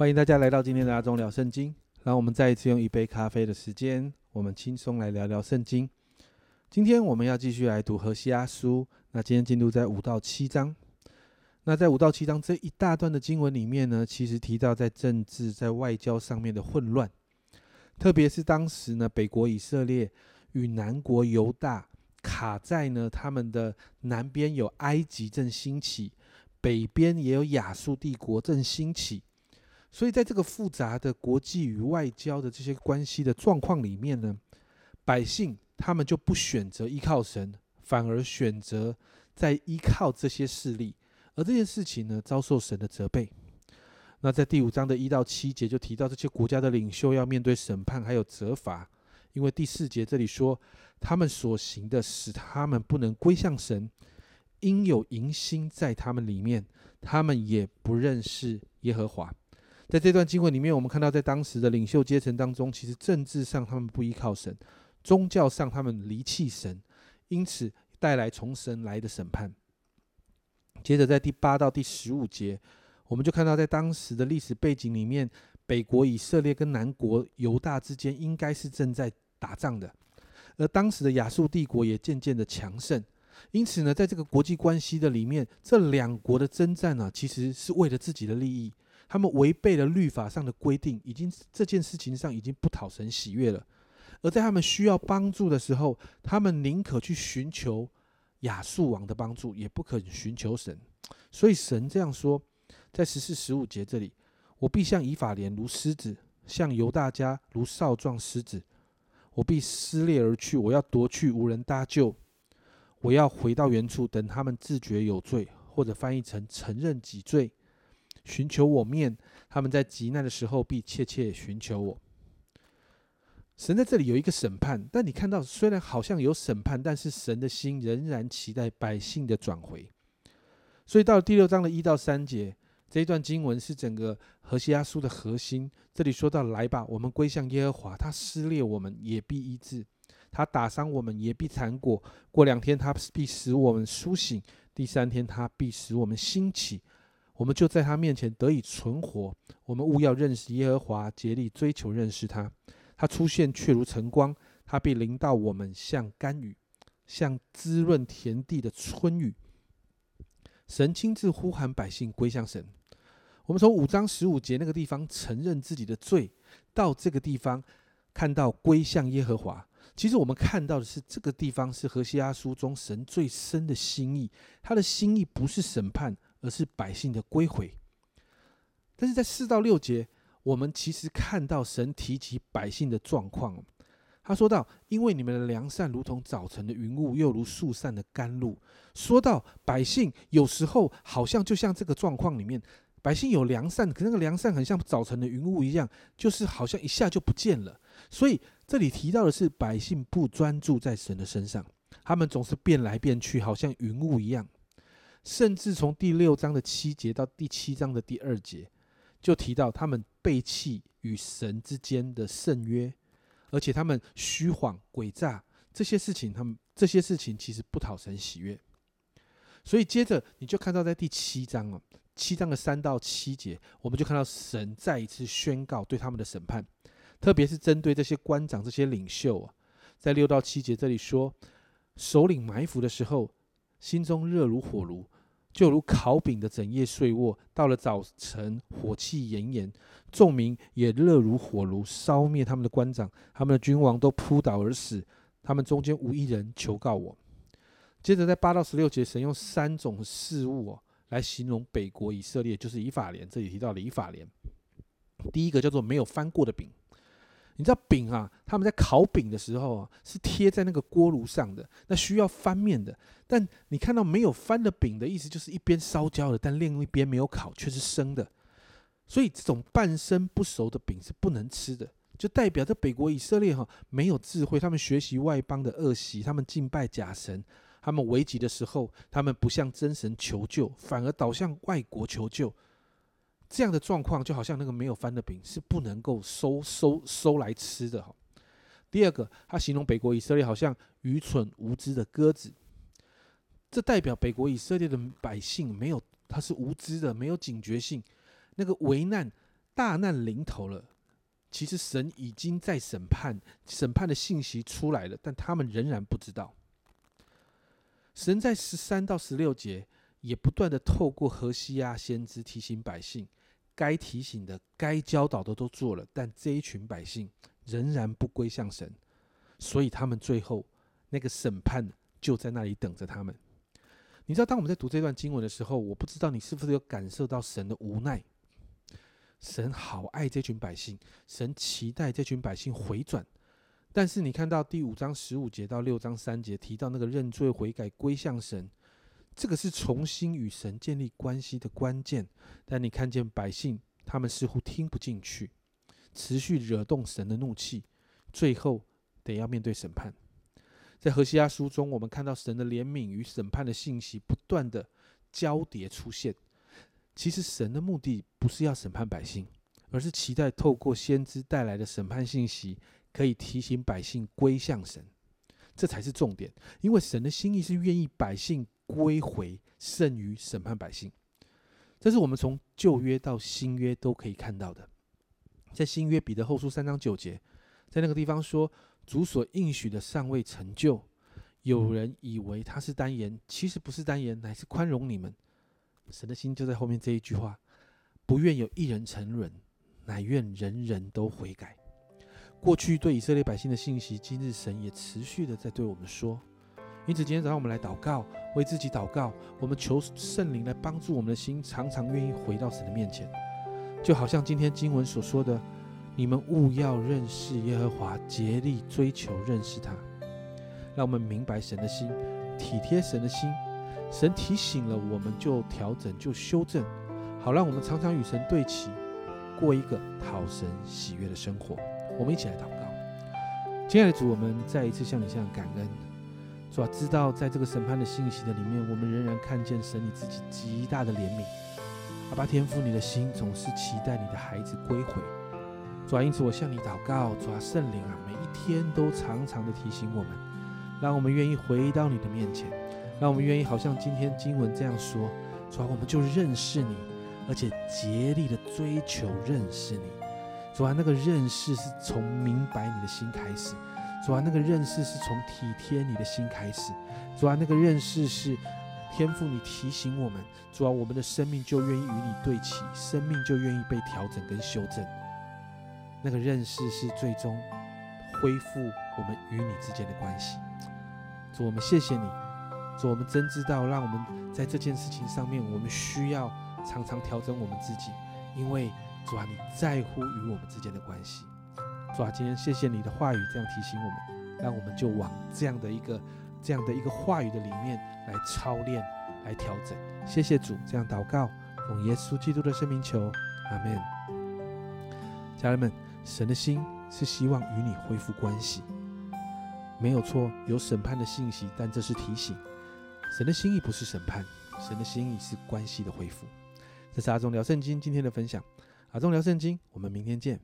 欢迎大家来到今天的阿忠聊圣经。让我们再一次用一杯咖啡的时间，我们轻松来聊聊圣经。今天我们要继续来读何西阿书。那今天进度在五到七章。那在五到七章这一大段的经文里面呢，其实提到在政治、在外交上面的混乱，特别是当时呢，北国以色列与南国犹大卡在呢他们的南边有埃及正兴起，北边也有亚述帝国正兴起。所以，在这个复杂的国际与外交的这些关系的状况里面呢，百姓他们就不选择依靠神，反而选择在依靠这些势力，而这件事情呢，遭受神的责备。那在第五章的一到七节就提到这些国家的领袖要面对审判还有责罚，因为第四节这里说，他们所行的使他们不能归向神，因有淫心在他们里面，他们也不认识耶和华。在这段经文里面，我们看到，在当时的领袖阶层当中，其实政治上他们不依靠神，宗教上他们离弃神，因此带来从神来的审判。接着，在第八到第十五节，我们就看到，在当时的历史背景里面，北国以色列跟南国犹大之间应该是正在打仗的，而当时的亚述帝国也渐渐的强盛，因此呢，在这个国际关系的里面，这两国的征战呢，其实是为了自己的利益。他们违背了律法上的规定，已经这件事情上已经不讨神喜悦了。而在他们需要帮助的时候，他们宁可去寻求亚述王的帮助，也不肯寻求神。所以神这样说，在十四、十五节这里：“我必向以法莲如狮子，向犹大家如少壮狮子。我必撕裂而去，我要夺去，无人搭救。我要回到原处，等他们自觉有罪，或者翻译成承认己罪。”寻求我面，他们在极难的时候必切切寻求我。神在这里有一个审判，但你看到虽然好像有审判，但是神的心仍然期待百姓的转回。所以到了第六章的一到三节，这一段经文是整个何西阿书的核心。这里说到：“来吧，我们归向耶和华，他撕裂我们也必医治，他打伤我们也必残果。过两天他必使我们苏醒，第三天他必使我们兴起。”我们就在他面前得以存活。我们务要认识耶和华，竭力追求认识他。他出现却如晨光，他必临到我们，像甘雨，像滋润田地的春雨。神亲自呼喊百姓归向神。我们从五章十五节那个地方承认自己的罪，到这个地方看到归向耶和华。其实我们看到的是这个地方是何西阿书中神最深的心意。他的心意不是审判。而是百姓的归回，但是在四到六节，我们其实看到神提及百姓的状况。他说到：“因为你们的良善如同早晨的云雾，又如树上的甘露。”说到百姓有时候好像就像这个状况里面，百姓有良善，可那个良善很像早晨的云雾一样，就是好像一下就不见了。所以这里提到的是百姓不专注在神的身上，他们总是变来变去，好像云雾一样。甚至从第六章的七节到第七章的第二节，就提到他们背弃与神之间的圣约，而且他们虚谎诡诈这些事情，他们这些事情其实不讨神喜悦。所以接着你就看到在第七章啊，七章的三到七节，我们就看到神再一次宣告对他们的审判，特别是针对这些官长、这些领袖啊，在六到七节这里说，首领埋伏的时候。心中热如火炉，就如烤饼的整夜睡卧。到了早晨，火气炎炎，众民也热如火炉，烧灭他们的官长，他们的君王都扑倒而死。他们中间无一人求告我。接着在八到十六节，神用三种事物哦来形容北国以色列，就是以法莲。这里提到了以法莲，第一个叫做没有翻过的饼。你知道饼啊？他们在烤饼的时候啊，是贴在那个锅炉上的，那需要翻面的。但你看到没有翻的饼的意思，就是一边烧焦了，但另一边没有烤，却是生的。所以这种半生不熟的饼是不能吃的，就代表着北国以色列哈没有智慧，他们学习外邦的恶习，他们敬拜假神，他们危急的时候，他们不向真神求救，反而倒向外国求救。这样的状况就好像那个没有翻的饼是不能够收收收来吃的哈。第二个，他形容北国以色列好像愚蠢无知的鸽子，这代表北国以色列的百姓没有，他是无知的，没有警觉性。那个危难大难临头了，其实神已经在审判，审判的信息出来了，但他们仍然不知道。神在十三到十六节也不断的透过何西亚先知提醒百姓，该提醒的、该教导的都做了，但这一群百姓仍然不归向神，所以他们最后那个审判就在那里等着他们。你知道，当我们在读这段经文的时候，我不知道你是不是有感受到神的无奈。神好爱这群百姓，神期待这群百姓回转。但是你看到第五章十五节到六章三节提到那个认罪悔改归向神，这个是重新与神建立关系的关键。但你看见百姓，他们似乎听不进去，持续惹动神的怒气，最后得要面对审判。在何西阿书中，我们看到神的怜悯与审判的信息不断的交叠出现。其实神的目的不是要审判百姓，而是期待透过先知带来的审判信息。可以提醒百姓归向神，这才是重点。因为神的心意是愿意百姓归回，胜于审判百姓。这是我们从旧约到新约都可以看到的。在新约彼得后书三章九节，在那个地方说：“主所应许的尚未成就，有人以为他是单言，其实不是单言，乃是宽容你们。”神的心就在后面这一句话：“不愿有一人沉沦，乃愿人人都悔改。”过去对以色列百姓的信息，今日神也持续的在对我们说。因此，今天早上我们来祷告，为自己祷告，我们求圣灵来帮助我们的心，常常愿意回到神的面前。就好像今天经文所说的：“你们务要认识耶和华，竭力追求认识他。”让我们明白神的心，体贴神的心。神提醒了我们，就调整，就修正，好让我们常常与神对齐，过一个讨神喜悦的生活。我们一起来祷告，亲爱的主，我们再一次向你向感恩，主啊，知道在这个审判的信息的里面，我们仍然看见神你自己极大的怜悯。阿爸天父，你的心总是期待你的孩子归回，主啊，因此我向你祷告，主啊，圣灵啊，每一天都常常的提醒我们，让我们愿意回到你的面前，让我们愿意好像今天经文这样说，主啊，我们就认识你，而且竭力的追求认识你。主啊，那个认识是从明白你的心开始；主啊，那个认识是从体贴你的心开始；主啊，那个认识是天赋你提醒我们；主啊，我们的生命就愿意与你对齐，生命就愿意被调整跟修正。那个认识是最终恢复我们与你之间的关系。主，我们谢谢你；主，我们真知道，让我们在这件事情上面，我们需要常常调整我们自己，因为。主啊，你在乎与我们之间的关系。主啊，今天谢谢你的话语，这样提醒我们，让我们就往这样的一个、这样的一个话语的里面来操练、来调整。谢谢主，这样祷告，奉耶稣基督的圣名求，阿门。家人们，神的心是希望与你恢复关系，没有错，有审判的信息，但这是提醒。神的心意不是审判，神的心意是关系的恢复。这是阿忠聊圣经今天的分享。阿忠聊圣经，我们明天见。